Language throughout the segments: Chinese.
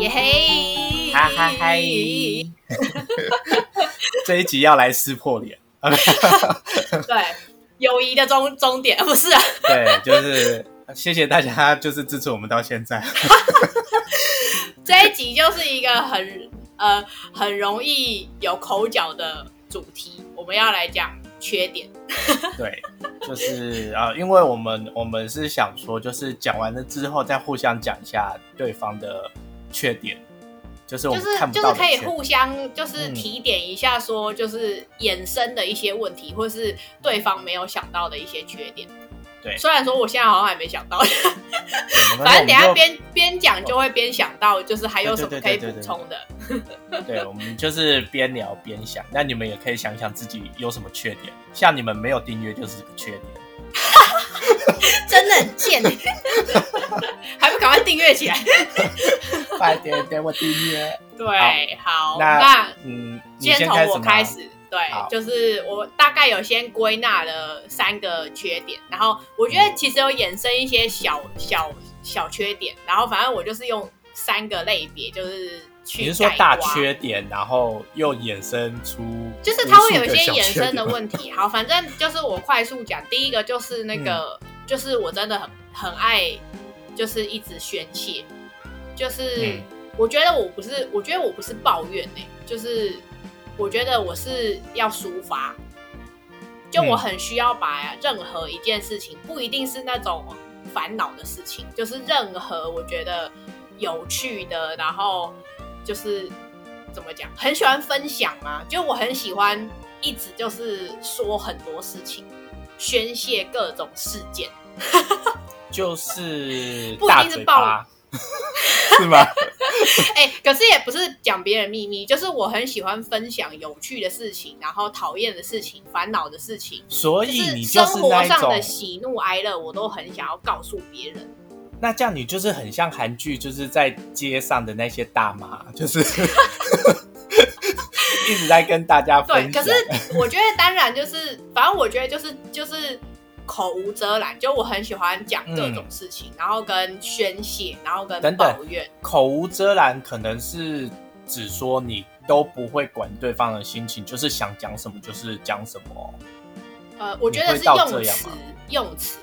耶嘿，哈哈嗨！这一集要来撕破脸，对，友谊的终终点 不是啊？对，就是谢谢大家，就是支持我们到现在。这一集就是一个很呃很容易有口角的主题，我们要来讲缺点。对，就是啊，因为我们我们是想说，就是讲完了之后再互相讲一下对方的缺点，就是我们就是看不就是可以互相就是嗯提点一下，说就是衍生的一些问题，或是对方没有想到的一些缺点。对虽然说我现在好像还没想到，反正等下边边讲就会边想到，就是还有什么可以补充的。对，我们就是边聊边想，那你们也可以想想自己有什么缺点，像你们没有订阅就是个缺点。真的很贱，还不赶快订阅起来？快点给我订阅。对，好，那那嗯，先从我开始。对，就是我大概有先归纳了三个缺点，然后我觉得其实有衍生一些小小小缺点，然后反正我就是用三个类别，就是去你是说大缺点，然后又衍生出就是它会有一些衍生的点问题。好，反正就是我快速讲，第一个就是那个，嗯就是我真的很很爱，就是一直宣泄，就是、嗯我觉得我不是，我觉得我不是抱怨呢、就是我觉得我是要抒发，就我嗯很需要把任何一件事情，不一定是那种烦恼的事情，就是任何我觉得有趣的，然后就是怎么讲，很喜欢分享嘛，就我很喜欢一直就是说很多事情，宣泄各种事件。就是 不一定是抱嘴巴，是吗？哎、可是也不是讲别人秘密，就是我很喜欢分享有趣的事情，然后讨厌的事情、烦恼的事情，所以你就是生活上的，喜怒哀乐，我都很想要告诉别人。那这样你就是很像韩剧，就是在街上的那些大妈，就是一直在跟大家对，分享。可是我觉得当然就是，反正我觉得就是就是口无遮拦，就我很喜欢讲各种事情，然后跟宣泄，然后跟等等抱怨。口无遮拦，可能是只说你都不会管对方的心情，就是想讲什么就是讲什么。呃，我觉得是用词用词，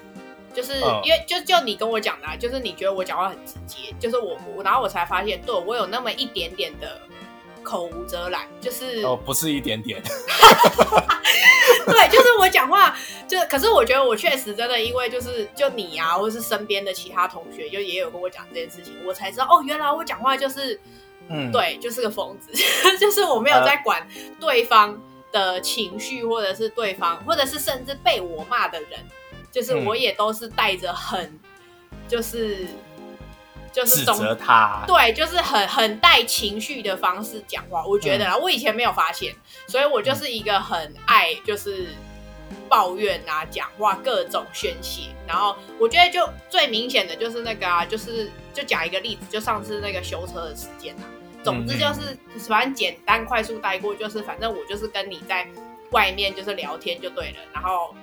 就是、嗯。因为就就你跟我讲的、啊，就是你觉得我讲话很直接，就是我我然后我才发现，对我有那么一点点的口无遮拦，就是、哦，不是一点点，对，就是我讲话，就可是我觉得我确实真的因为就是就你啊，或是身边的其他同学，就也有跟我讲这件事情，我才知道哦，原来我讲话就是嗯，，对，就是个疯子，就是我没有在管对方的情绪，或者是对方，或者是甚至被我骂的人，就是嗯我也都是带着很，就是就是指总责他。对，就是很很带情绪的方式讲话。我觉得啦，我以前没有发现，所以我就是一个很爱就是抱怨啊、讲话各种宣泄。然后我觉得就最明显的就是那个啊，就是就讲一个例子，就上次那个修车的时间啊。总之就是反正简单快速带过，就是反正我就是跟你在外面就是聊天就对了，然后。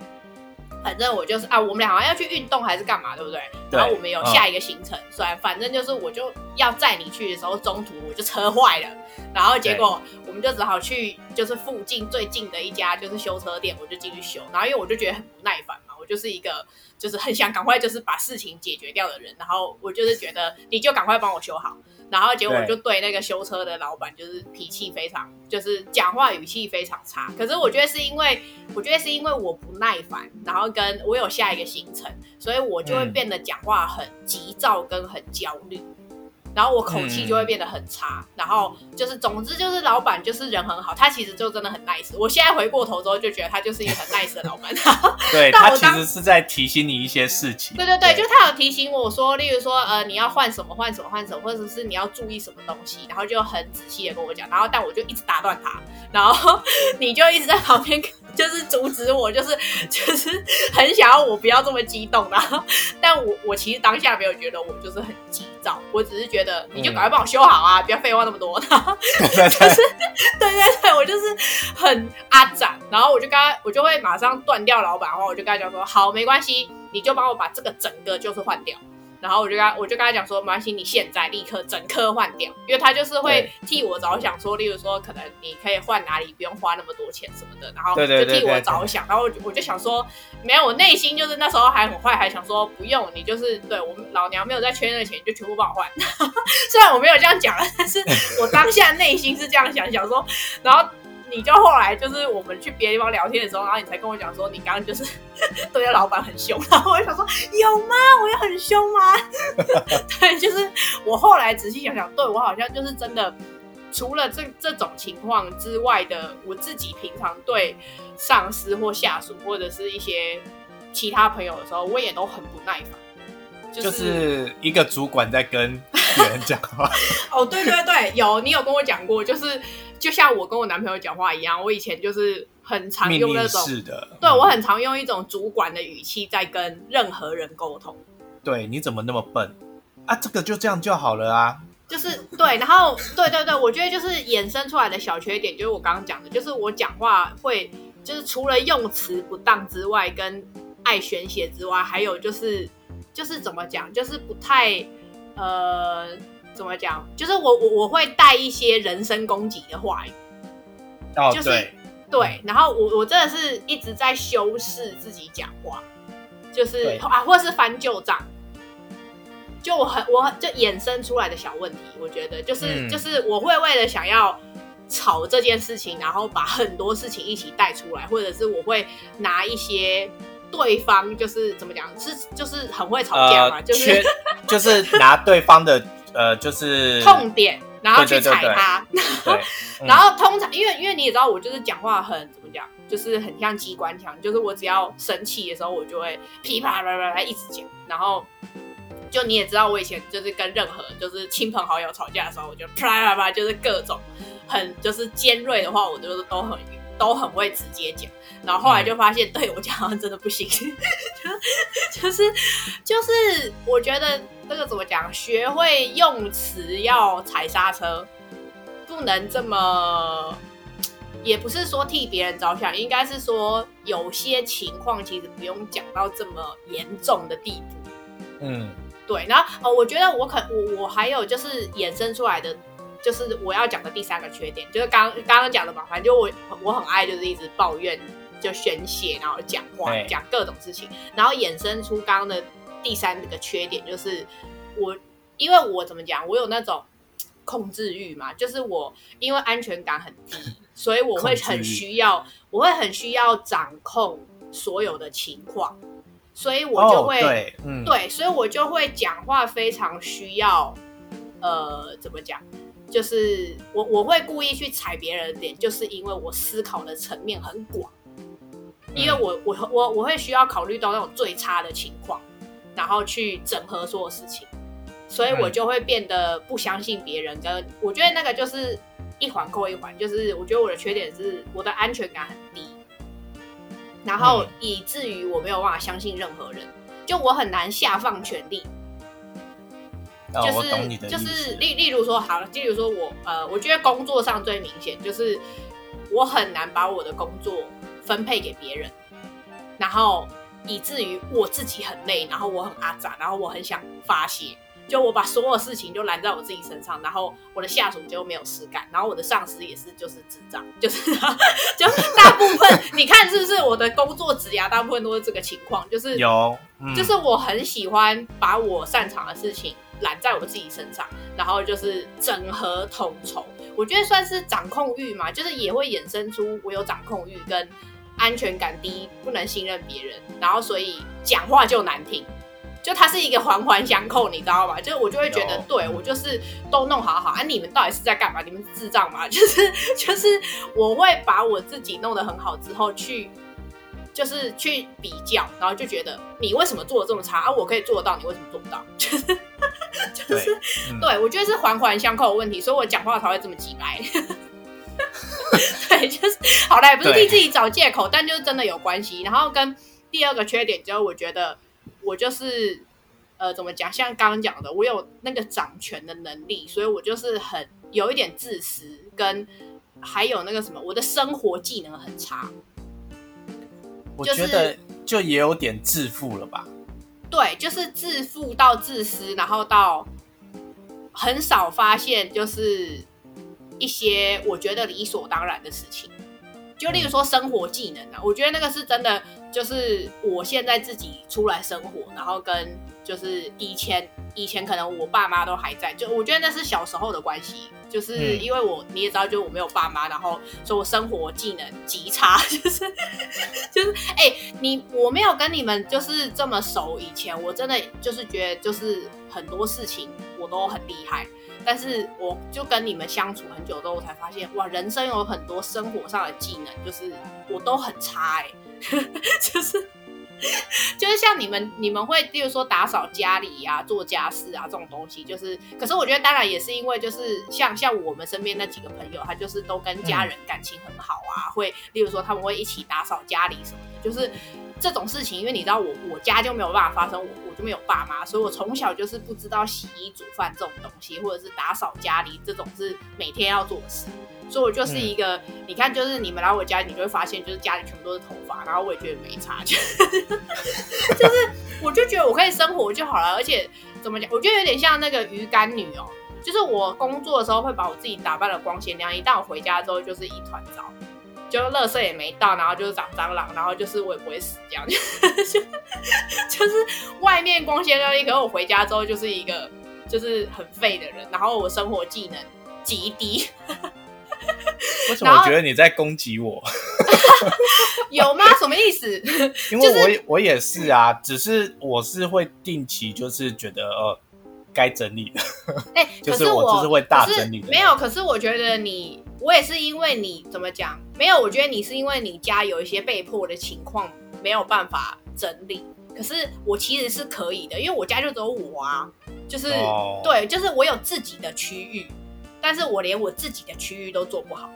反正我就是啊，我们俩好像要去运动还是干嘛，对不对？对然后我们有下一个行程，虽然反正就是我就要载你去的时候，中途我就车坏了，然后结果我们就只好去就是附近最近的一家就是修车店，我就进去修。然后因为我就觉得很不耐烦嘛，我就是一个就是很想赶快就是把事情解决掉的人，然后我就是觉得你就赶快帮我修好。然后结果就对那个修车的老板就是脾气非常，就是讲话语气非常差。可是我觉得是因为，我觉得是因为我不耐烦，然后跟我有下一个行程，所以我就会嗯变得讲话很急躁跟很焦虑。然后我口气就会变得很差，然后就是总之就是老板就是人很好，他其实就真的很 nice。我现在回过头之后就觉得他就是一个很 nice 的老板。对他其但我当实是在提醒你一些事情。对对对，就他有提醒我说，例如说，呃，你要换什么换什么换什么，或者是你要注意什么东西，然后就很仔细的跟我讲，然后但我就一直打断他，然后 你就一直在旁边就是阻止我，就是就是很想要我不要这么激动，然后但我我其实当下没有觉得我就是很急躁，我只是觉得你就赶快帮我修好啊，不要废话那么多，然后对对对，对对，我就是很阿展，然后我就跟他，我就会马上断掉老板的话，我就跟他讲说，好，没关系，你就帮我把这个整个就是换掉。然后我就跟他我就跟他讲说，没关系，你现在立刻整颗换掉，因为他就是会替我着想，说，例如说可能你可以换哪里，不用花那么多钱什么的，然后就替我着想，然后我就想说，没有，我内心就是那时候还很坏，还想说不用，你就是对我们老娘没有在缺那个钱，就全部帮我换。虽然我没有这样讲，但是我当下内心是这样想，想说，然后。你就后来就是我们去别的地方聊天的时候，然后你才跟我讲说你刚刚就是 对老板很凶，然后我就想说有吗？我也很凶吗？对，就是我后来仔细想想，对我好像就是真的，除了这这种情况之外的，我自己平常对上司或下属或者是一些其他朋友的时候，我也都很不耐烦，就是一个主管在跟别人讲话。哦，对对对，有你有跟我讲过，就是。就像我跟我男朋友讲话一样，我以前就是很常用那种，是的对我很常用一种主管的语气在跟任何人沟通。对，你怎么那么笨啊？这个就这样就好了啊。就是对，然后对对对，我觉得就是衍生出来的小缺点，就是我刚刚讲的，就是我讲话会，就是除了用词不当之外，跟爱玄学之外，还有就是就是怎么讲，就是不太呃。怎么讲？就是我我我会带一些人身攻击的话语，哦，就是对，然后我我真的是一直在修饰自己讲话，就是啊，或是翻旧账，就我很我就衍生出来的小问题，我觉得就是就是我会为了想要吵这件事情，然后把很多事情一起带出来，或者是我会拿一些对方就是怎么讲，是就是很会吵架嘛，就是就是拿对方的。呃，就是痛点，然后去踩他，然后通常因为因为你也知道，我就是讲话很怎么讲，就是很像机关枪，就是我只要生气的时候，我就会噼啪啪啪啪一直讲，然后就你也知道，我以前就是跟任何就是亲朋好友吵架的时候，我就啪啪啪就是各种很就是尖锐的话，我就是都很都很会直接讲。然后后来就发现，对我讲话真的不行，就 就是就是，我觉得这个怎么讲，学会用词要踩刹车，不能这么，也不是说替别人着想，应该是说有些情况其实不用讲到这么严重的地步。嗯，对。然后哦，我觉得我可我我还有就是衍生出来的，就是我要讲的第三个缺点，就是刚刚刚讲的嘛，反正就我我很爱就是一直抱怨。就宣泄，然后讲话，讲各种事情，然后衍生出刚刚的第三个缺点，就是我因为我怎么讲，我有那种控制欲嘛，就是我因为安全感很低，所以我会很需要，我会很需要掌控所有的情况，所以我就会对，对，所以我就会讲话非常需要，呃，怎么讲，就是我我会故意去踩别人的点，就是因为我思考的层面很广。因为我我我我会需要考虑到那种最差的情况，然后去整合所有事情，所以我就会变得不相信别人。跟我觉得那个就是一环扣一环，就是我觉得我的缺点是我的安全感很低，然后以至于我没有办法相信任何人，就我很难下放权力。就是就是例例如说好了，例如说我呃，我觉得工作上最明显就是我很难把我的工作。分配给别人，然后以至于我自己很累，然后我很阿杂，然后我很想发泄，就我把所有事情就揽在我自己身上，然后我的下属就没有事干，然后我的上司也是就是智障，就是 就是大部分你看是不是我的工作职涯大部分都是这个情况，就是有，就是我很喜欢把我擅长的事情揽在我自己身上，然后就是整合统筹，我觉得算是掌控欲嘛，就是也会衍生出我有掌控欲跟。安全感低，不能信任别人，然后所以讲话就难听，就它是一个环环相扣，你知道吗？就是我就会觉得，对我就是都弄好好啊，你们到底是在干嘛？你们智障吗？就是就是我会把我自己弄得很好之后，去就是去比较，然后就觉得你为什么做的这么差啊？我可以做得到，你为什么做不到？就是 就是对我觉得是环环相扣的问题，所以我讲话才会这么直白。对，就是好了，也不是替自己找借口，但就是真的有关系。然后跟第二个缺点，就是我觉得我就是呃，怎么讲？像刚刚讲的，我有那个掌权的能力，所以我就是很有一点自私，跟还有那个什么，我的生活技能很差。我觉得就也有点自负了吧。对，就是自负到自私，然后到很少发现，就是一些我觉得理所当然的事情。就例如说生活技能啊，我觉得那个是真的，就是我现在自己出来生活，然后跟就是以前以前可能我爸妈都还在，就我觉得那是小时候的关系，就是因为我你也知道，就是我没有爸妈，然后所以我生活技能极差，就是就是哎，你我没有跟你们就是这么熟，以前我真的就是觉得就是很多事情我都很厉害。但是我就跟你们相处很久之后，我才发现哇，人生有很多生活上的技能，就是我都很差哎，就是 就是像你们，你们会例如说打扫家里呀、做家事啊这种东西，就是，可是我觉得当然也是因为就是像像我们身边那几个朋友，他就是都跟家人感情很好啊，会例如说他们会一起打扫家里什么的，就是这种事情，因为你知道我我家就没有办法发生我。就没有爸妈，所以我从小就是不知道洗衣煮饭这种东西，或者是打扫家里这种是每天要做的事。所以我就是一个，你看，就是你们来我家，你就会发现，就是家里全部都是头发，然后我也觉得没差，就是我就觉得我可以生活就好了。而且怎么讲，我觉得有点像那个鱼干女哦，就是我工作的时候会把我自己打扮的光鲜亮丽，但我回家之后就是一团糟。就垃圾也没到，然后就是长蟑螂，然后就是我也不会死这样，就就是外面光鲜亮丽，可是我回家之后就是一个就是很废的人，然后我生活技能极低。为什么我觉得你在攻击我？有吗？什么意思？因为我我也是啊，只是我是会定期就是觉得呃该整理的，哎，就是我就是会大整理的。没有，可是我觉得你。我也是因为你怎么讲没有？我觉得你是因为你家有一些被迫的情况没有办法整理。可是我其实是可以的，因为我家就只有我啊，就是对，就是我有自己的区域，但是我连我自己的区域都做不好。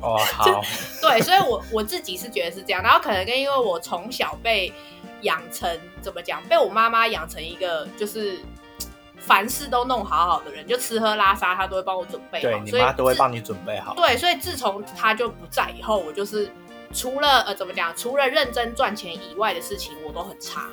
哦，好，对，所以我我自己是觉得是这样。然后可能跟因为我从小被养成怎么讲，被我妈妈养成一个就是。凡事都弄好好的人，就吃喝拉撒，她都会帮我准备好。对你妈都会帮你准备好。对，所以自从她就不在以后，我就是除了呃怎么讲，除了认真赚钱以外的事情，我都很差。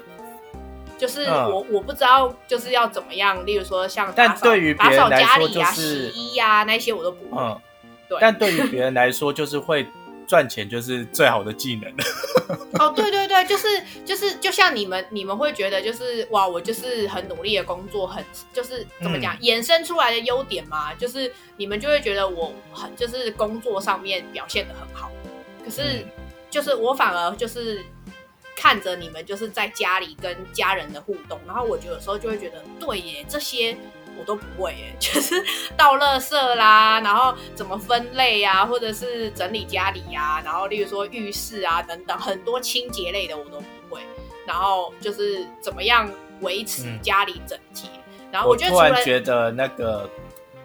就是我我不知道就是要怎么样，例如说像但对于打扫家里呀、洗衣呀那些，我都不会。嗯，对。但对于别人来说，就是会。赚钱就是最好的技能。哦，对对对，就是就是，就像你们，你们会觉得就是哇，我就是很努力的工作，很就是怎么讲，衍生出来的优点嘛，就是你们就会觉得我很就是工作上面表现的很好。可是就是我反而就是看着你们就是在家里跟家人的互动，然后我有时候就会觉得，对耶，这些。我都不会耶，就是倒垃圾啦，然后怎么分类呀，或者是整理家里呀，然后例如说浴室啊等等，很多清洁类的我都不会。然后就是怎么样维持家里整洁。然后我突然觉得那个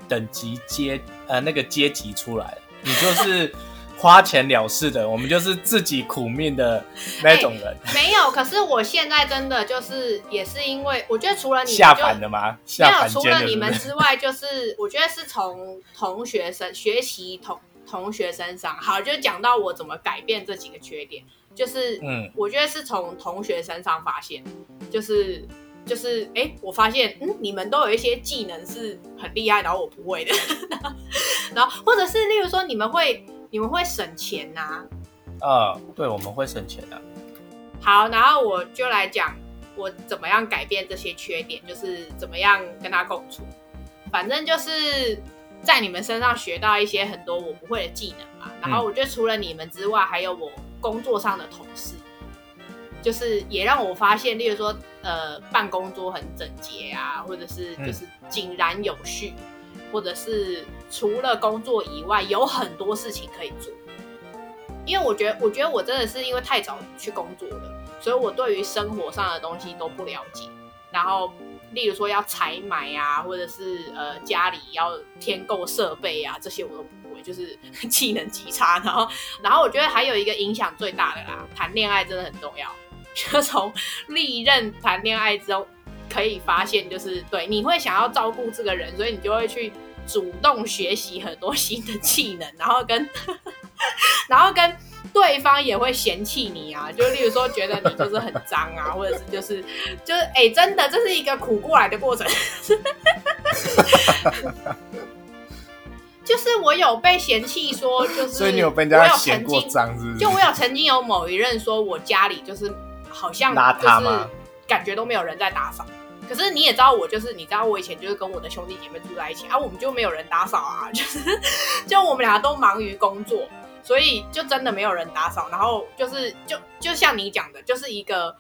等级阶呃那个阶级出来了，你就是。花钱了事的，我们就是自己苦命的那种人。没有，可是我现在真的就是也是因为，我觉得除了你下凡的吗？没有，除了你们之外，就是我觉得是从同学生学习同同学身上。好，就讲到我怎么改变这几个缺点，就是嗯，我觉得是从同学身上发现，就是就是哎，我发现嗯，你们都有一些技能是很厉害，然后我不会的，然后或者是例如说你们会。你们会省钱呐？呃，对，我们会省钱的。好，然后我就来讲我怎么样改变这些缺点，就是怎么样跟他共处。反正就是在你们身上学到一些很多我不会的技能嘛。然后我觉得除了你们之外，还有我工作上的同事，就是也让我发现，例如说，呃，办公桌很整洁啊，或者是就是井然有序。或者是除了工作以外，有很多事情可以做。因为我觉得，我觉得我真的是因为太早去工作了，所以我对于生活上的东西都不了解。然后，例如说要采买啊，或者是呃家里要添购设备啊，这些我都不会，就是 技能极差。然后，然后我觉得还有一个影响最大的啦，谈恋爱真的很重要。就从历任谈恋爱之后。可以发现，就是对你会想要照顾这个人，所以你就会去主动学习很多新的技能，然后跟 然后跟对方也会嫌弃你啊，就例如说觉得你就是很脏啊，或者是就是就是哎，真的这是一个苦过来的过程。就是我有被嫌弃说，就是所以你有被人家嫌过脏，是不是？就我有曾经有某一任说我家里就是好像邋遢吗？感觉都没有人在打扫。可是你也知道我就是你知道我以前就是跟我的兄弟姐妹住在一起啊，我们就没有人打扫啊，就是就我们俩都忙于工作，所以就真的没有人打扫。然后就是就就像你讲的，就是一个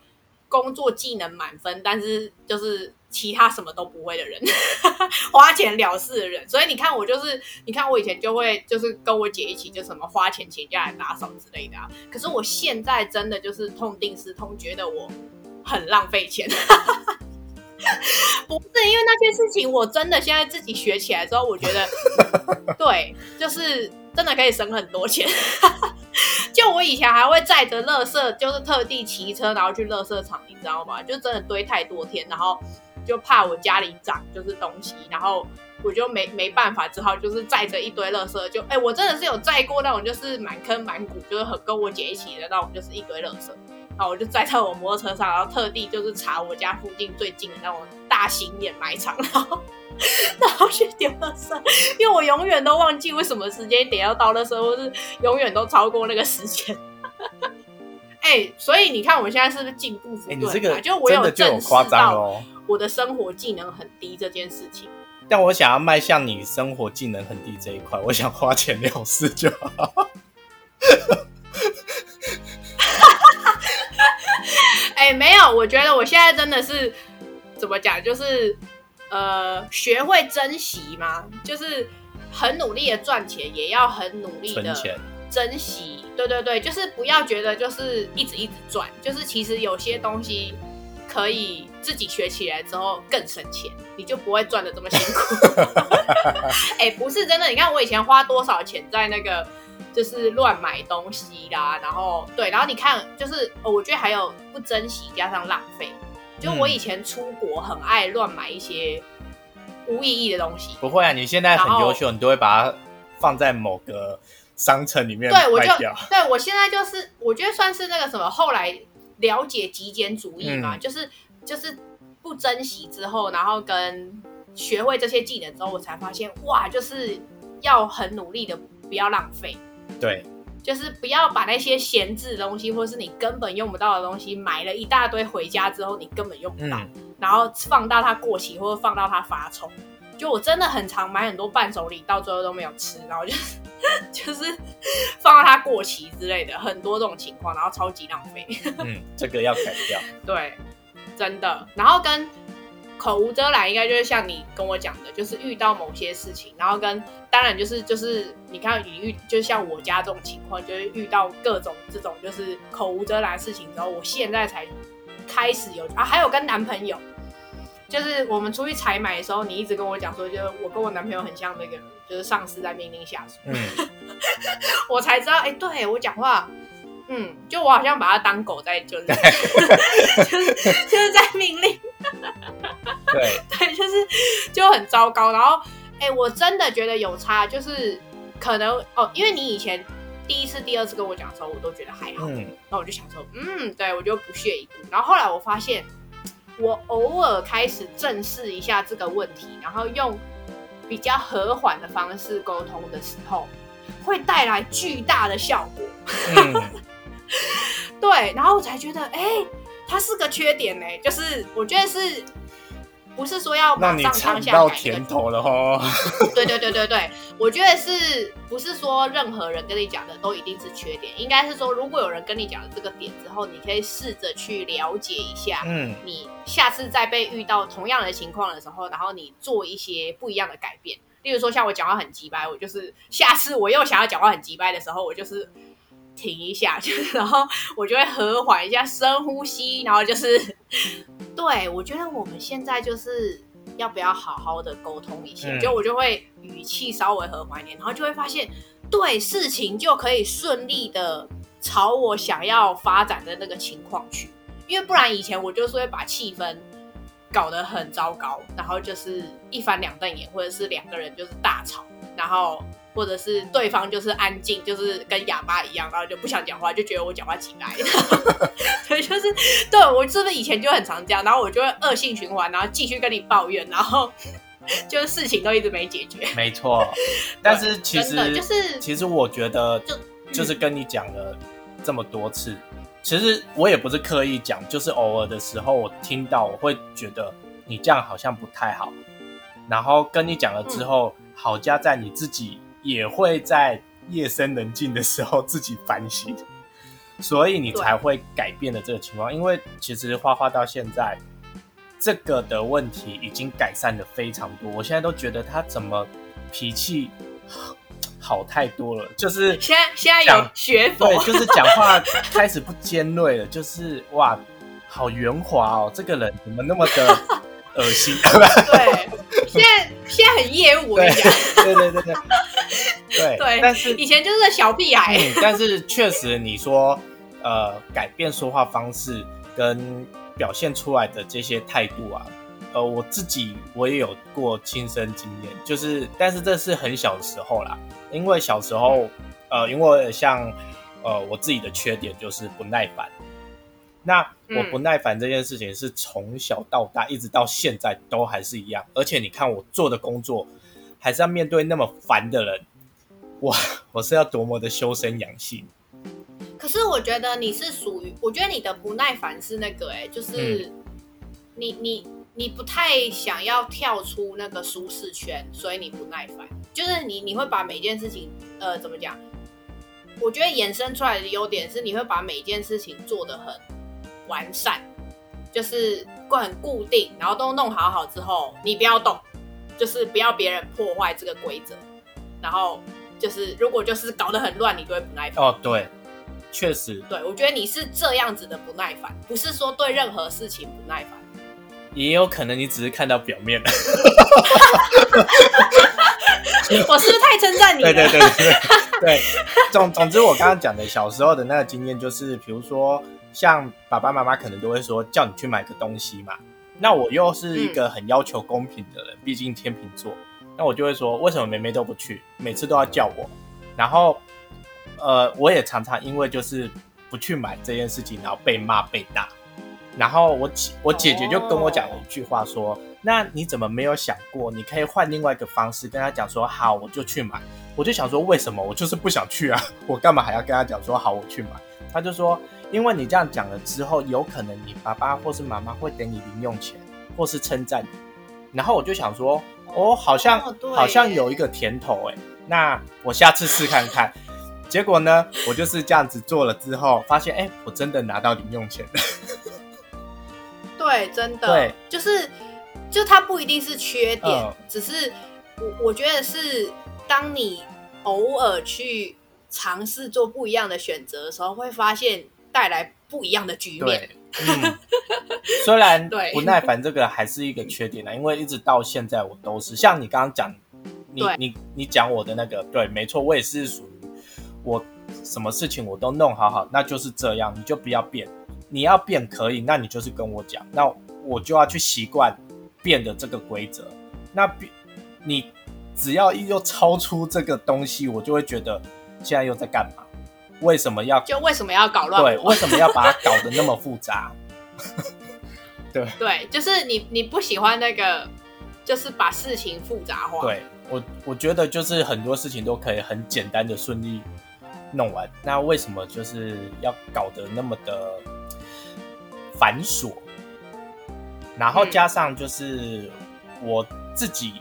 工作技能满分，但是就是。其他什么都不会的人，花钱了事的人，所以你看我就是，你看我以前就会就是跟我姐一起就什么花钱请假来打扫之类的啊。可是我现在真的就是痛定思痛，觉得我很浪费钱。不是因为那件事情，我真的现在自己学起来之后，我觉得 对，就是真的可以省很多钱。就我以前还会载着垃圾，就是特地骑车然后去垃圾场，你知道吗？就真的堆太多天，然后。就怕我家里长就是东西，然后我就没没办法，只好就是载着一堆垃圾，就哎，我真的是有载过那种就是满坑满谷，就是很跟我姐一起的那种，就是一堆垃圾，然后我就载在我摩托车上，然后特地就是查我家附近最近的那种大型掩埋场，然后然后去丢垃圾，因为我永远都忘记为什么时间点要到垃圾，或是永远都超过那个时间。哎，所以你看我现在是不是进步不断？就我有正视到。我的生活技能很低这件事情，但我想要迈向你生活技能很低这一块，我想花钱了事就好。哎，没有，我觉得我现在真的是怎么讲，就是呃，学会珍惜嘛，就是很努力的赚钱，也要很努力的珍惜。对对对，就是不要觉得就是一直一直赚，就是其实有些东西。可以自己学起来之后更省钱，你就不会赚的这么辛苦。哎，不是真的，你看我以前花多少钱在那个就是乱买东西啦，然后对，然后你看就是我觉得还有不珍惜加上浪费。就我以前出国很爱乱买一些无意义的东西。不会啊，你现在很优秀，你都会把它放在某个商城里面对，我就对我现在就是我觉得算是那个什么后来。了解极简主义嘛，就是就是不珍惜之后，然后跟学会这些技能之后，我才发现哇，就是要很努力的不要浪费。对，就是不要把那些闲置的东西，或是你根本用不到的东西，买了一大堆回家之后，你根本用不到，然后放到它过期，或者放到它发臭。就我真的很常买很多伴手礼，到最后都没有吃，然后就是就是放到它过期之类的，很多这种情况，然后超级浪费。嗯，这个要改掉。对，真的。然后跟口无遮拦，应该就是像你跟我讲的，就是遇到某些事情，然后跟当然就是就是你看你遇，就像我家这种情况，就是遇到各种这种就是口无遮拦事情之后，我现在才开始有啊，还有跟男朋友。就是我们出去采买的时候，你一直跟我讲说，就是我跟我男朋友很像那个，就是上司在命令下属。嗯，我才知道，哎，对我讲话，嗯，就我好像把他当狗在，就是 就是就是在命令。对 对，就是就很糟糕。然后，哎，我真的觉得有差，就是可能哦，因为你以前第一次、第二次跟我讲的时候，我都觉得还好。嗯，那我就想说，嗯，对我就不屑一顾。然后后来我发现。我偶尔开始正视一下这个问题，然后用比较和缓的方式沟通的时候，会带来巨大的效果。对，然后我才觉得，哎，它是个缺点呢，就是我觉得是。不是说要马上当下改甜头了哦？对对对对对，我觉得是不是说任何人跟你讲的都一定是缺点？应该是说，如果有人跟你讲了这个点之后，你可以试着去了解一下，嗯，你下次再被遇到同样的情况的时候，然后你做一些不一样的改变。例如说，像我讲话很急掰，我就是下次我又想要讲话很急掰的时候，我就是停一下，就 是然后我就会和缓一下，深呼吸，然后就是。对，我觉得我们现在就是要不要好好的沟通一下，就我就会语气稍微和缓一点，然后就会发现，对事情就可以顺利的朝我想要发展的那个情况去，因为不然以前我就是会把气氛搞得很糟糕，然后就是一翻两瞪眼，或者是两个人就是大吵，然后或者是对方就是安静，就是跟哑巴一样，然后就不想讲话，就觉得我讲话起来，所以就是对我是不是以前就很常这样，然后我就会恶性循环，然后继续跟你抱怨，然后 就是事情都一直没解决。没错，但是其实就是其实我觉得就就是跟你讲了这么多次，其实我也不是刻意讲，就是偶尔的时候我听到，我会觉得你这样好像不太好，然后跟你讲了之后，好加在你自己也会在夜深人静的时候自己反省，所以你才会改变了这个情况。因为其实花花到现在。这个的问题已经改善的非常多，我现在都觉得他怎么脾气好好太多了，就是现在现在有讲学佛对，，就是讲话开始不尖锐了，就是哇，好圆滑哦，这个人怎么那么的恶心？对，现在现在很业务，我跟你讲，对对对对对对但是以前就是小屁孩，嗯，但是确实你说呃，改变说话方式跟表现出来的这些态度啊，呃，我自己我也有过亲身经验，就是但是这是很小的时候啦，因为小时候呃，因为像呃我自己的缺点就是不耐烦。那我嗯不耐烦这件事情是从小到大一直到现在都还是一样，而且你看我做的工作，还是要面对那么烦的人，我我是要多么的修身养性。可是我觉得你是属于，我觉得你的不耐烦是那个、哎，就是、嗯你你你不太想要跳出那个舒适圈，所以你不耐烦。就是你你会把每件事情，呃，怎么讲？我觉得衍生出来的优点是，你会把每件事情做得很完善，就是会很固定，然后都弄好好之后，你不要动，就是不要别人破坏这个规则。然后就是如果就是搞得很乱，你就会不耐烦。哦，对，确实对，我觉得你是这样子的不耐烦，不是说对任何事情不耐烦。也有可能你只是看到表面了。我是不是太称赞你了？对对对对对，总总之我刚刚讲的小时候的那个经验就是，比如说像爸爸妈妈可能都会说叫你去买个东西嘛，那我又是一个很要求公平的人，毕竟天秤座，那我就会说为什么妹妹都不去，每次都要叫我，然后呃我也常常因为就是不去买这件事情，然后被骂被打。然后我姐我姐姐就跟我讲了一句话说：“那你怎么没有想过，你可以换另外一个方式跟她讲说好，我就去买。”我就想说，为什么我就是不想去啊？我干嘛还要跟他讲说好，我去买？他就说，因为你这样讲了之后，有可能你爸爸或是妈妈会给你零用钱，或是称赞你。然后我就想说，哦，好像、哦好像有一个甜头哎，那我下次试看看。结果呢，我就是这样子做了之后，发现哎，我真的拿到零用钱了。对，真的，对，就是就它不一定是缺点，嗯只是我我觉得是当你偶尔去尝试做不一样的选择的时候，会发现带来不一样的局面对。，嗯，虽然对。不耐烦这个还是一个缺点啊，因为一直到现在我都是像你刚刚讲，你你你讲我的那个，对，没错，我也是属于我什么事情我都弄好好，那就是这样，你就不要变，你要变可以，那你就是跟我讲，那我就要去习惯变的这个规则，那变你只要一又超出这个东西，我就会觉得现在又在干嘛？为什么要就为什么要搞乱对，为什么要把它搞得那么复杂？对对，就是你你不喜欢那个，就是把事情复杂化。对我，我觉得就是很多事情都可以很简单的顺利弄完，那为什么就是要搞得那么的繁琐？然后嗯加上就是我自己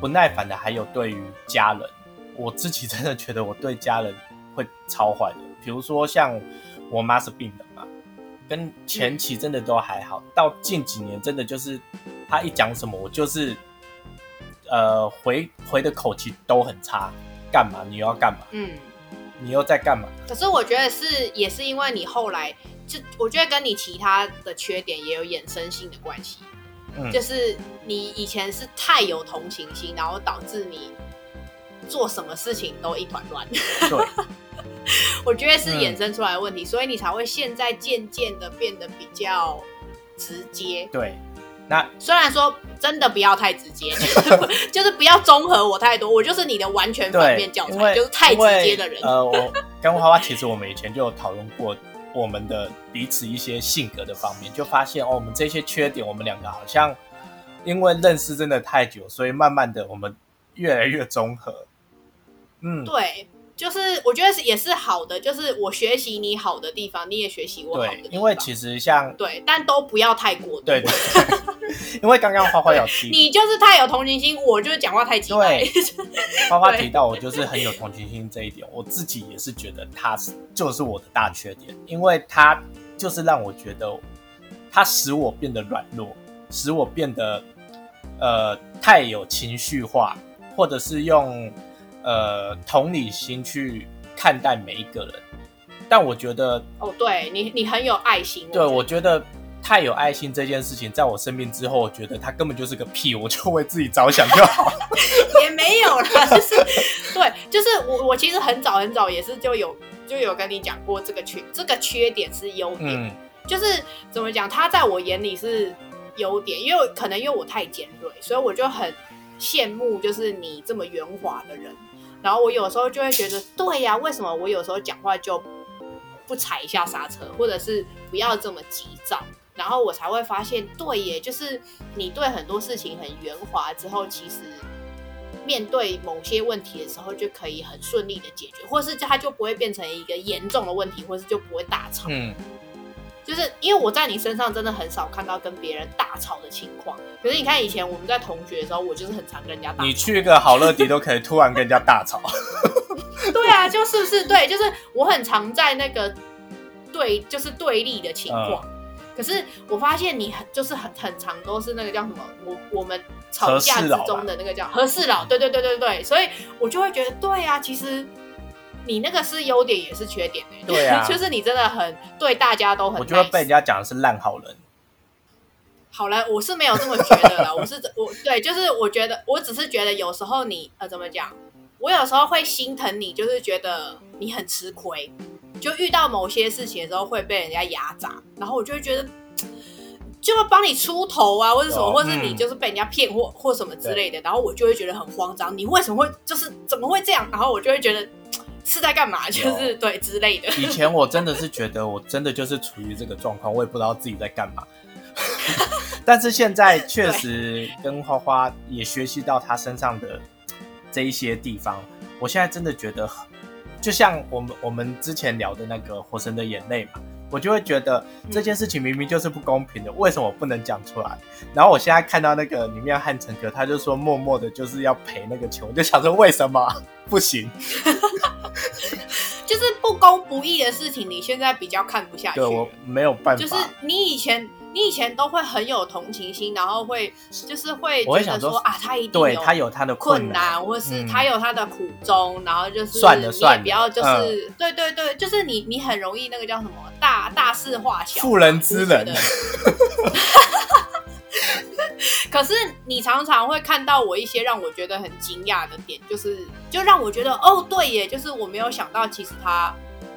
不耐烦的，还有对于家人，我自己真的觉得我对家人会超坏的。比如说像我妈是病人嘛，跟前期真的都还好，到近几年真的就是她一讲什么，我就是呃回回的口气都很差。干嘛？你又要干嘛？嗯，你又在干嘛？可是我觉得是也是因为你后来就我觉得跟你其他的缺点也有衍生性的关系。嗯，就是你以前是太有同情心，然后导致你做什么事情都一团乱。对，我觉得是嗯衍生出来的问题，所以你才会现在渐渐的变得比较直接。对，那虽然说真的不要太直接，就是不要综合我太多，我就是你的完全反面教，材，就是太直接的人。呃，我跟花花其实我们以前就有讨论过我们的彼此一些性格的方面，就发现哦，我们这些缺点，我们两个好像因为认识真的太久，所以慢慢的我们越来越综合。嗯，对，就是我觉得是也是好的，就是我学习你好的地方，你也学习我好的地对方。，因为其实像对，但都不要太过度。对对，因为刚刚花花有提，你就是太有同情心，我就是讲话太急对。花花提到我就是很有同情心这一点，我自己也是觉得他是就是我的大缺点，因为他就是让我觉得他使我变得软弱，使我变得呃太有情绪化，或者是用呃同理心去看待每一个人。但我觉得，哦，对你，你很有爱心。对我觉觉得太有爱心这件事情，在我生病之后，我觉得他根本就是个屁，我就为自己着想就好。也没有啦，就是对，就是我我其实很早很早也是就有就有跟你讲过这个缺这个缺点是优点，嗯，就是怎么讲，他在我眼里是优点，因为可能因为我太尖锐，所以我就很羡慕就是你这么圆滑的人。然后我有时候就会觉得，对呀、为什么我有时候讲话就不踩一下刹车，或者是不要这么急躁？然后我才会发现，对耶，就是你对很多事情很圆滑之后，其实面对某些问题的时候，就可以很顺利的解决，或是它就不会变成一个严重的问题，或是就不会大吵。就是因为我在你身上真的很少看到跟别人大吵的情况。可是你看以前我们在同学的时候，我就是很常跟人家大吵。你去个好乐迪都可以突然跟人家大吵。对啊，就是不是对，就是我很常在那个对，就是对立的情况。嗯可是我发现你很就是很很常都是那个叫什么，我我们吵架之中的那个叫和事佬，对对对对对，所以我就会觉得对啊，其实你那个是优点也是缺点的、对啊 就是你真的很对大家都很 nice，我觉得被人家讲的是烂好人。好了，我是没有这么觉得啦，我是我对，就是我觉得，我只是觉得有时候你呃怎么讲，我有时候会心疼你，就是觉得你很吃亏，就遇到某些事情的时候会被人家压榨，然后我就会觉得。就会帮你出头啊，或者什么，哦或者是你嗯就是被人家骗或或什么之类的，然后我就会觉得很慌张。你为什么会就是怎么会这样？然后我就会觉得是在干嘛，就是对之类的。以前我真的是觉得我真的就是处于这个状况，我也不知道自己在干嘛。但是现在确实跟花花也学习到他身上的这一些地方，我现在真的觉得，就像我们我们之前聊的那个《火神的眼泪》嘛，我就会觉得这件事情明明就是不公平的，为什么我不能讲出来？然后我现在看到那个里面汉城哥，他就说默默的就是要赔那个球，我就想说为什么 不行？就是不公不义的事情，你现在比较看不下去。对我没有办法，就是你以前，你以前都会很有同情心，然后会就是会觉得说啊，他一定对有他有他的困难，难，或是嗯他有他的苦衷，然后就是你算了算了不要就是、对对对，就是你你很容易那个叫什么大大事化小，妇人之仁 可是你常常会看到我一些让我觉得很惊讶的点，就是就让我觉得哦，对耶，就是我没有想到，其实他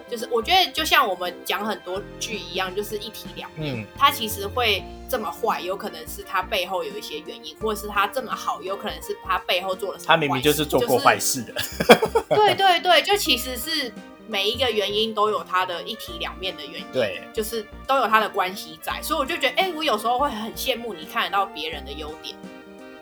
就是我觉得就像我们讲很多剧一样，就是一体两面。嗯，他其实会这么坏，有可能是他背后有一些原因，或者是他这么好，有可能是他背后做了什么他明明就是做过坏事。事的，对对对，就其实是每一个原因都有他的一体两面的原因。对，就是都有他的关系在，所以我就觉得，哎、我有时候会很羡慕你看得到别人的优点，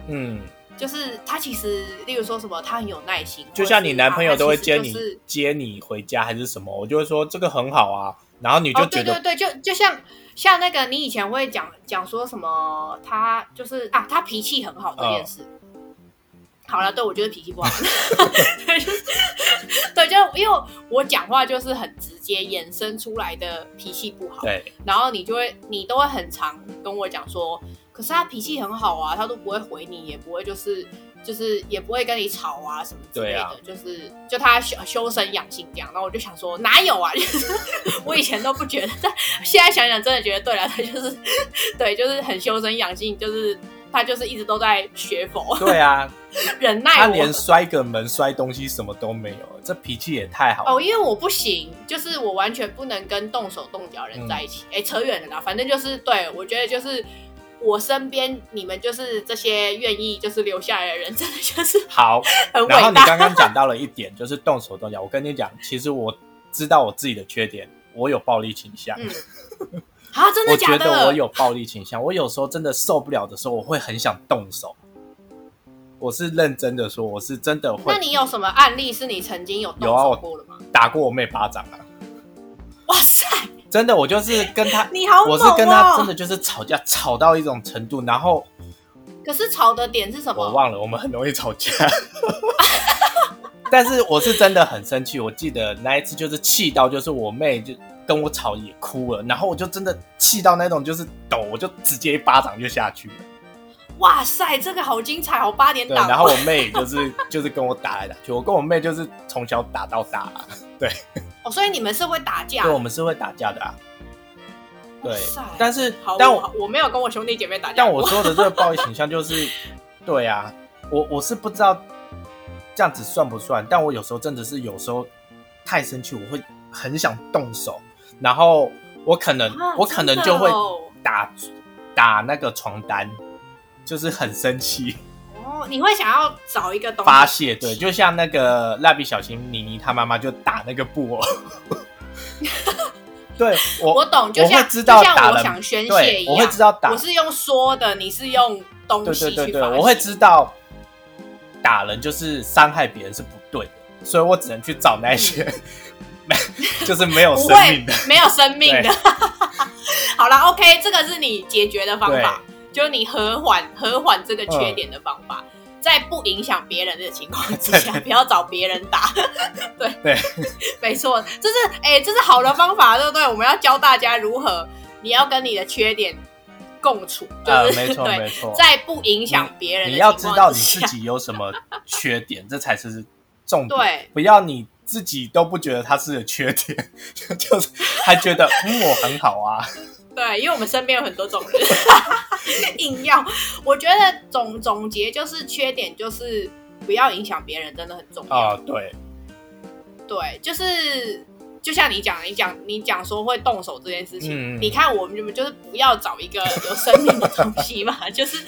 嗯，就是他其实，例如说什么，他很有耐心，就像你男朋友都会接你接你回家还是什么，我就会说这个很好啊，然后你就哦，觉得对对对，就就像像那个你以前会讲讲说什么，他就是啊，他脾气很好这件事。好了，对我觉得脾气不好，对，就是对，就因为我讲话就是很直接衍生出来的脾气不好，对，然后你就会，你都会很常跟我讲说，可是他脾气很好啊，他都不会回你，也不会就是就是也不会跟你吵啊什么之类的，啊就是就他修修身养性这样。然后我就想说，哪有啊？就 是我以前都不觉得，但现在想想真的觉得对了，他就是 对，就是很修身养性，就是他就是一直都在学佛，对啊，忍耐。他连摔个门、摔东西什么都没有，这脾气也太好了。哦，因为我不行，就是我完全不能跟动手动脚人在一起。哎、扯远了啦，反正就是对我觉得就是我身边你们就是这些愿意就是留下来的人，真的就是好。很伟然后你大。刚刚讲到了一点，就是动手动脚。我跟你讲，其实我知道我自己的缺点，我有暴力倾向。嗯，啊，真的我假的？觉得我有暴力倾向，我有时候真的受不了的时候，我会很想动手。我是认真的说，我是真的会那你有什么案例是你曾经有动手过的吗？打过我妹巴掌啊！哇塞，真的，我就是 跟他，你好猛我是跟她哦真的就是吵架，吵到一种程度，然后可是吵的点是什么？我忘了，我们很容易吵架。但是我是真的很生气，我记得那一次就是气到，就是我妹就跟我吵也哭了，然后我就真的气到那种就是抖，我就直接一巴掌就下去了。哇塞，这个好精彩好！八点对，档哦，然后我妹就是就是跟我打来打去，我跟我妹就是从小打到大对，哦，所以你们是会打架对，？我们是会打架的啊。对，但是，但我我我没有跟我兄弟姐妹打架，但我说的这个 暴力倾向就是，对啊，我我是不知道这样子算不算，但我有时候真的是有时候太生气，我会很想动手，然后我可能、啊我可能就会哦打打那个床单，就是很生气。哦，你会想要找一个东西？发泄，对，就像那个蜡笔小新妮妮她妈妈就打那个布偶。对我，我懂，就我会像知道就像我打人想宣泄对，一样，我会知道打。我是用说的，你是用东对对对对，西去发泄。我会知道打人就是伤害别人是不对的，所以我只能去找那些没、就是没有生命的。没有生命的。好了，OK，这个是你解决的方法，就是你和缓和缓这个缺点的方法。在不影响别人的情况 之下，不要找别人打。对对，没错，这是哎、这是好的方法，对不对？我们要教大家如何，你要跟你的缺点共处，就呃，没错，没错，在不影响别人的你要知道你自己有什么缺点，这才是重点。对，不要你自己都不觉得它是个缺点，就就是还觉得嗯我很好啊。对，因为我们身边有很多种人，硬要。我觉得总总结就是缺点就是不要影响别人，真的很重要。啊、对，对，就是就像你讲，你讲你讲说会动手这件事情，嗯你看我们就是不要找一个有生命的东西嘛，就是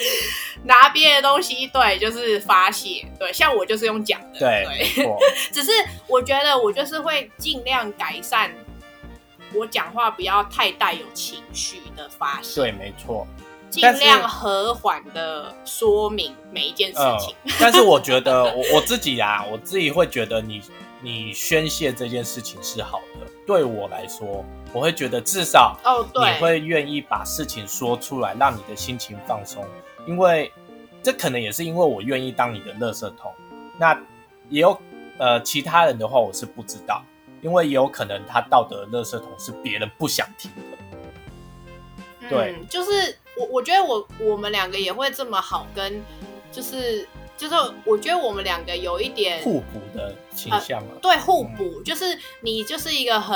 拿别的东西，对，就是发泄。对，像我就是用讲的，对，对没错，只是我觉得我就是会尽量改善我讲话不要太带有情绪的发泄，对，没错。尽量和缓的说明每一件事情。嗯，但是我觉得 我我自己啊，我自己会觉得你你宣泄这件事情是好的。对我来说，我会觉得至少哦，你，会愿意把事情说出来，让你的心情放松。因为这可能也是因为我愿意当你的垃圾桶。那也有呃其他人的话，我是不知道，因为也有可能他道德垃圾桶是别人不想听的。对嗯，就是我我觉得我我们两个也会这么好跟，就是就是我觉得我们两个有一点互补的倾向嘛。对互补，就是你就是一个很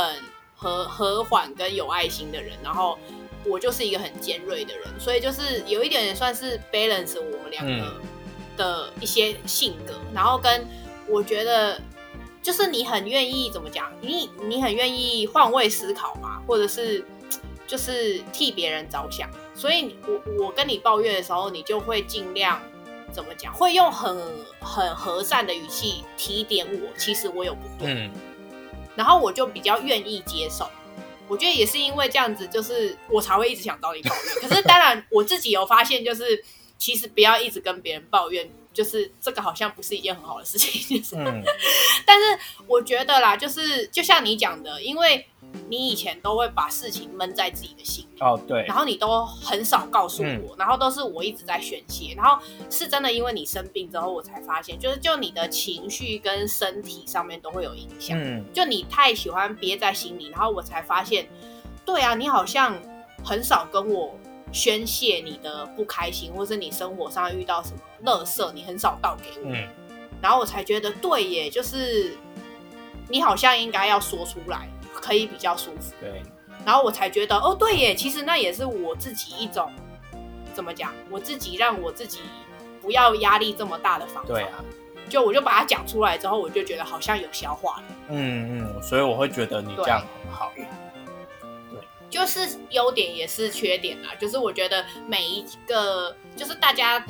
和和缓跟有爱心的人，然后我就是一个很尖锐的人，所以就是有一点也算是 balance 我们两个嗯的一些性格，然后跟我觉得就是你很愿意怎么讲，你你很愿意换位思考嘛，或者是就是替别人着想，所以我我跟你抱怨的时候，你就会尽量。怎么讲？会用很很和善的语气提点我，其实我有不对，嗯，然后我就比较愿意接受。我觉得也是因为这样子，就是我才会一直想找你抱怨。可是当然，我自己有发现，就是其实不要一直跟别人抱怨，就是这个好像不是一件很好的事情。就是嗯，但是我觉得啦，就是就像你讲的，因为你以前都会把事情闷在自己的心里。哦，对然，后你都很少告诉嗯我，然后都是我一直在宣泄，然后是真的因为你生病之后，我才发现，就是就你的情绪跟身体上面都会有影响。嗯，就你太喜欢憋在心里，然后我才发现，对啊，你好像很少跟我宣泄你的不开心，或是你生活上遇到什么乐色，你很少倒给我，嗯，然后我才觉得对耶，就是你好像应该要说出来，可以比较舒服。对，然后我才觉得，哦，对耶，其实那也是我自己一种怎么讲，我自己让我自己不要压力这么大的方法。对啊，就我就把它讲出来之后，我就觉得好像有消化了。嗯嗯，所以我会觉得你这样很好。就是优点也是缺点啦。就是我觉得每一个，就是大家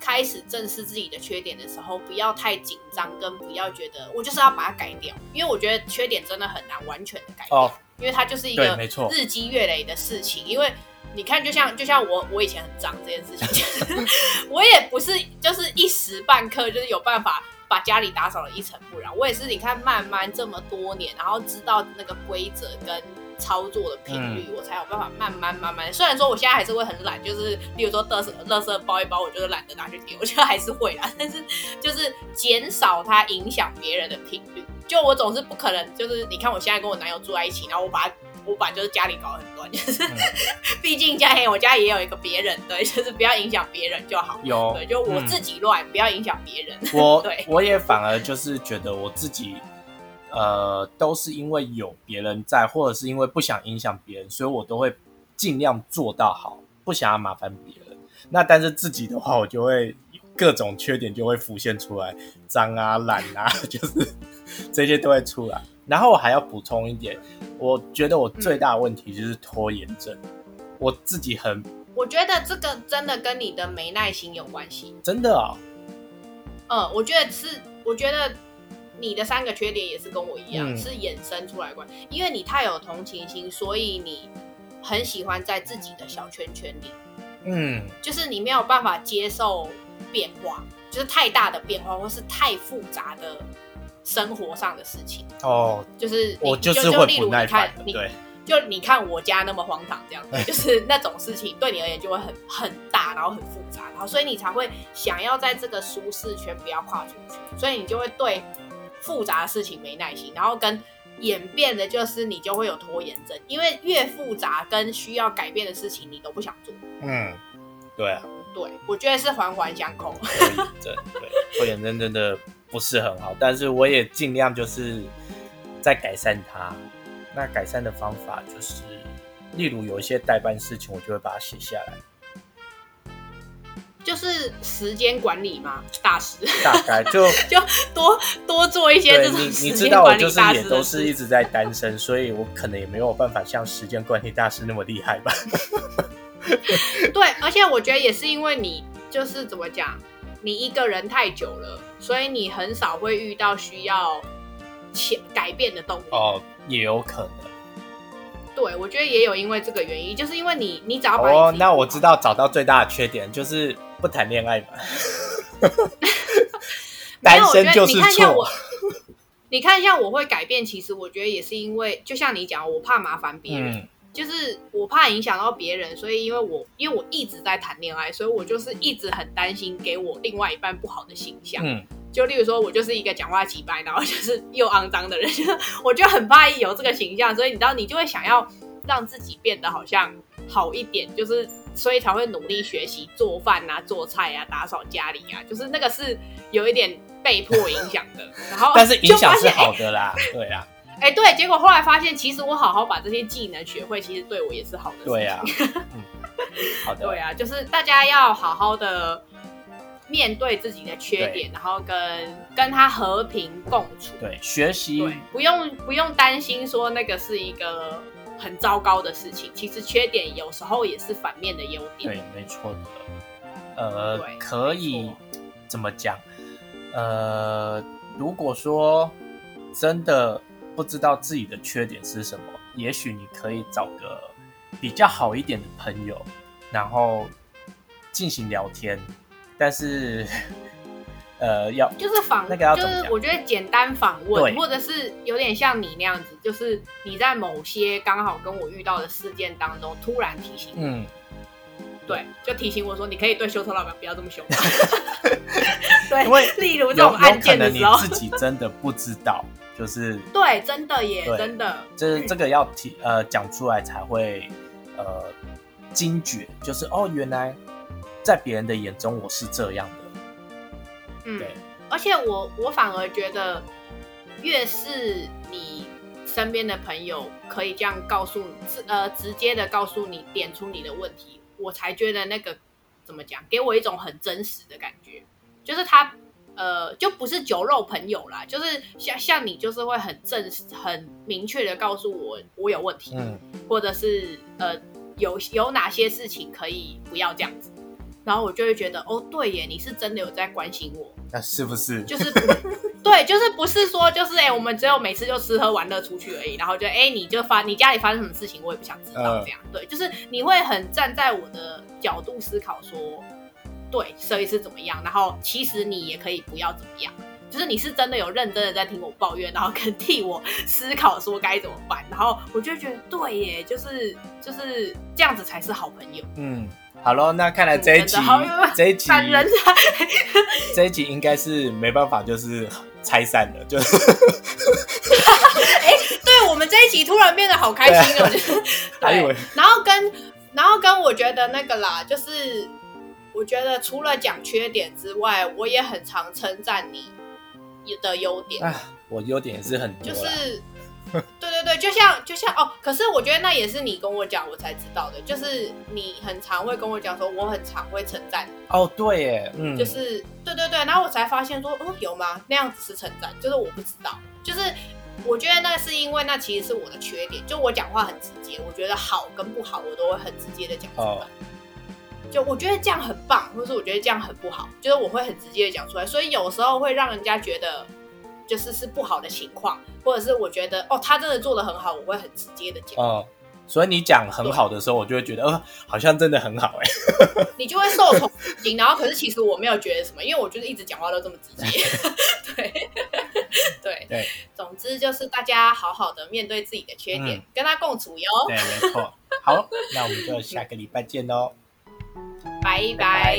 开始正视自己的缺点的时候，不要太紧张，跟不要觉得我就是要把它改掉，因为我觉得缺点真的很难完全的改掉，哦因为它就是一个没错日积月累的事情。因为你看，就像就像我我以前很脏这件事情，我也不是就是一时半刻就是有办法。把家里打扫的一尘不染，我也是。你看，慢慢这么多年，然后知道那个规则跟操作的频率，嗯我才有办法慢慢慢慢。虽然说我现在还是会很懒，就是例如说垃圾垃圾包一包，我就是懒得拿去丢，我觉得还是会啦。但是就是减少它影响别人的频率。就我总是不可能，就是你看我现在跟我男友住在一起，然后我把我把就是家里搞得很乱，就是、嗯 毕竟家里我家也有一个别人，对，就是不要影响别人就好。有对，就我嗯自己乱，不要影响别人。我 对我也反而就是觉得我自己，呃，都是因为有别人在，或者是因为不想影响别人，所以我都会尽量做到好，不想要麻烦别人。那但是自己的话，我就会各种缺点就会浮现出来，脏啊、懒啊，就是这些都会出来。然后我还要补充一点，我觉得我最大的问题就是拖延症，我自己很我觉得这个真的跟你的没耐心有关系。真的啊、嗯，我觉得是，我觉得你的三个缺点也是跟我一样，嗯是衍生出来关。因为你太有同情心，所以你很喜欢在自己的小圈圈里，嗯，就是你没有办法接受变化，就是太大的变化，或是太复杂的生活上的事情。哦，就是你我就就是会例如不耐你看你烦，对。就你看我家那么荒唐这样子，就是那种事情对你而言就会很很大，然后很复杂，然后所以你才会想要在这个舒适圈不要跨出去，所以你就会对复杂的事情没耐心，然后跟演变的就是你就会有拖延症，因为越复杂跟需要改变的事情你都不想做。嗯，对啊，对，我觉得是环环相扣。拖延症，对，拖延症真的不是很好，但是我也尽量就是在改善它。那改善的方法就是，例如有一些代办事情，我就会把它写下来，就是时间管理嘛，大师大概就 就多多做一些对这种你你知道我就是也都是一直在单身，所以我可能也没有办法像时间管理大师那么厉害吧。对，而且我觉得也是因为你就是怎么讲，你一个人太久了，所以你很少会遇到需要前改变的动力。哦，也有可能。对，我觉得也有因为这个原因，就是因为你你只要把哦那我知道找到最大的缺点就是不谈恋爱嘛。单身就是错我觉得你看像我。你看，像我会改变，其实我觉得也是因为，就像你讲，我怕麻烦别人，嗯就是我怕影响到别人，所以因为我因为我一直在谈恋爱，所以我就是一直很担心给我另外一半不好的形象。嗯，就例如说，我就是一个讲话奇掰，然后就是又肮脏的人，我就很怕有这个形象，所以你知道，你就会想要让自己变得好像好一点，就是所以才会努力学习做饭啊、做菜啊、打扫家里啊，就是那个是有一点被迫影响的。然后但是影响是好的啦，对啊，哎、哎对，结果后来发现，其实我好好把这些技能学会，其实对我也是好的。对啊，嗯，好的，对啊，就是大家要好好的面对自己的缺点，然后跟跟他和平共处。对，学习对，不用不用担心说那个是一个很糟糕的事情，其实缺点有时候也是反面的优点。对，没错的。呃，可以怎么讲？呃，如果说真的不知道自己的缺点是什么，也许你可以找个比较好一点的朋友，然后进行聊天。但是，呃，要就是访，那个要就是我觉得简单访问，或者是有点像你那样子，就是你在某些刚好跟我遇到的事件当中，突然提醒，嗯，对，就提醒我说，你可以对修车老板不要这么凶。吗。对，因为例如这种案件的时候，自己真的不知道，就是对，真的耶，真的，就是这个要提呃讲出来才会呃惊觉，就是哦，原来在别人的眼中我是这样的，嗯。对，而且我我反而觉得，越是你身边的朋友可以这样告诉你，直呃直接的告诉你，点出你的问题，我才觉得那个怎么讲，给我一种很真实的感觉，就是他呃，就不是酒肉朋友啦，就是像像你，就是会很正、很明确的告诉我我有问题，嗯，或者是呃有有哪些事情可以不要这样子，然后我就会觉得哦，对耶，你是真的有在关心我，那是不是？就是 对，就是不是说就是哎、我们只有每次就吃喝玩乐出去而已，然后就哎、你就发你家里发生什么事情，我也不想知道嗯这样，对，就是你会很站在我的角度思考说，对，所以是怎么样，然后其实你也可以不要怎么样。就是你是真的有认真的在听我抱怨，然后跟替我思考说该怎么办，然后我就觉得对耶，就是就是这样子才是好朋友。嗯，好咯，那看来这一集这一集！这一集应该是没办法，就是拆散了，就是 对我们这一集突然变得好开心哦，就是 还以为对，然后跟然后跟我觉得那个啦，就是我觉得除了讲缺点之外，我也很常称赞你的优点，啊，我优点也是很多就，是。对对对，就像就像哦，可是我觉得那也是你跟我讲，我才知道的。就是你很常会跟我讲说，我很常会称赞你，哦，对耶，嗯，就是对对对，然后我才发现说，哦，有吗？那样子是称赞，就是我不知道，就是我觉得那是因为那其实是我的缺点，就我讲话很直接，我觉得好跟不好我都会很直接的讲出来。哦就我觉得这样很棒，或是我觉得这样很不好，就是我会很直接的讲出来，所以有时候会让人家觉得就是是不好的情况，或者是我觉得哦他真的做的很好，我会很直接的讲，哦，所以你讲很好的时候，我就会觉得，哦，好像真的很好哎。你就会受宠若惊。然后可是其实我没有觉得什么，因为我就是一直讲话都这么直接。对对对总之就是大家好好的面对自己的缺点，嗯跟他共处哟。对，没错。好，那我们就下个礼拜见喽。拜拜